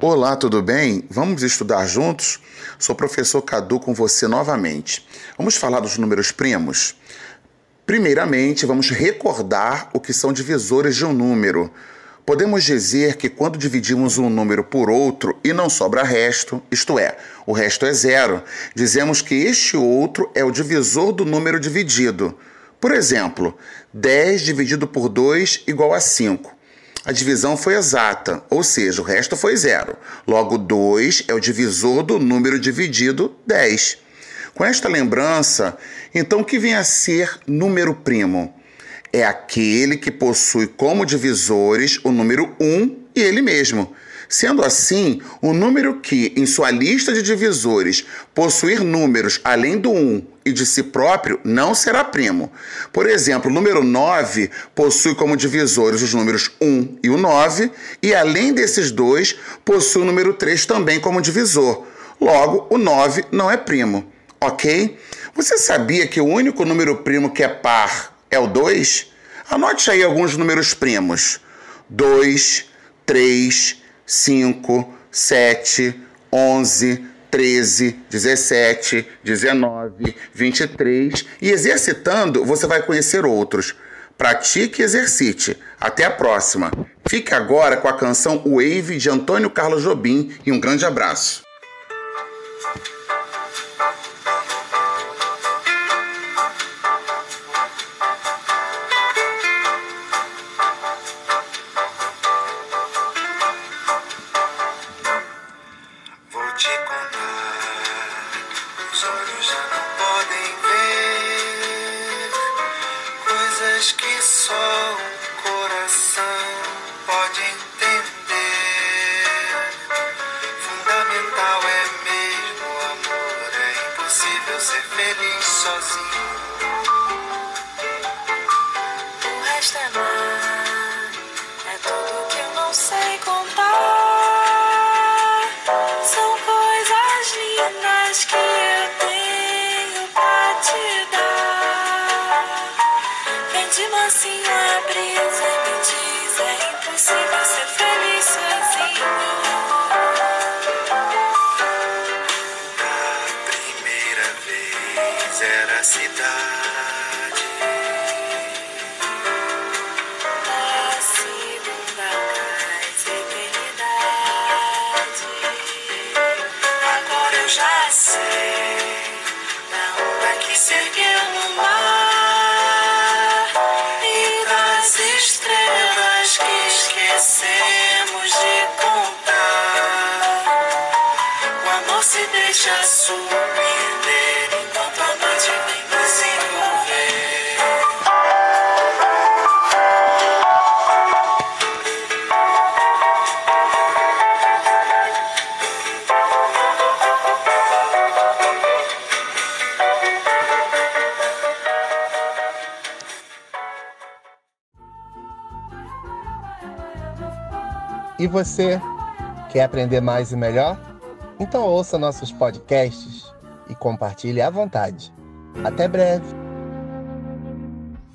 Olá, tudo bem? Vamos estudar juntos? Sou professor Cadu com você novamente. Vamos falar dos números primos? Primeiramente, vamos recordar o que são divisores de um número. Podemos dizer que quando dividimos um número por outro e não sobra resto, isto é, o resto é zero, dizemos que este outro é o divisor do número dividido. Por exemplo, 10 dividido por 2 igual a 5 a divisão foi exata, ou seja, o resto foi zero. Logo, 2 é o divisor do número dividido 10. Com esta lembrança, então o que vem a ser número primo? É aquele que possui como divisores o número 1 e ele mesmo. Sendo assim, o número que, em sua lista de divisores, possuir números além do 1 e de si próprio, não será primo. Por exemplo, o número 9 possui como divisores os números 1 e o 9, e além desses dois, possui o número 3 também como divisor. Logo, o 9 não é primo, ok? Você sabia que o único número primo que é par é o 2? Anote aí alguns números primos: 2, 3, 5, 7, 11, 13, 17, 19, 23 e exercitando você vai conhecer outros. Pratique e exercite. Até a próxima. Fique agora com a canção Wave de Antônio Carlos Jobim e um grande abraço. Impossível ser feliz sozinho. Vez era a cidade. A segunda casa, eternidade. Agora eu já sei da onda que se ergueu no mar E das estrelas que esquecemos de contar. O amor se deixa surpreender E você quer aprender mais e melhor? Então ouça nossos podcasts e compartilhe à vontade. Até breve!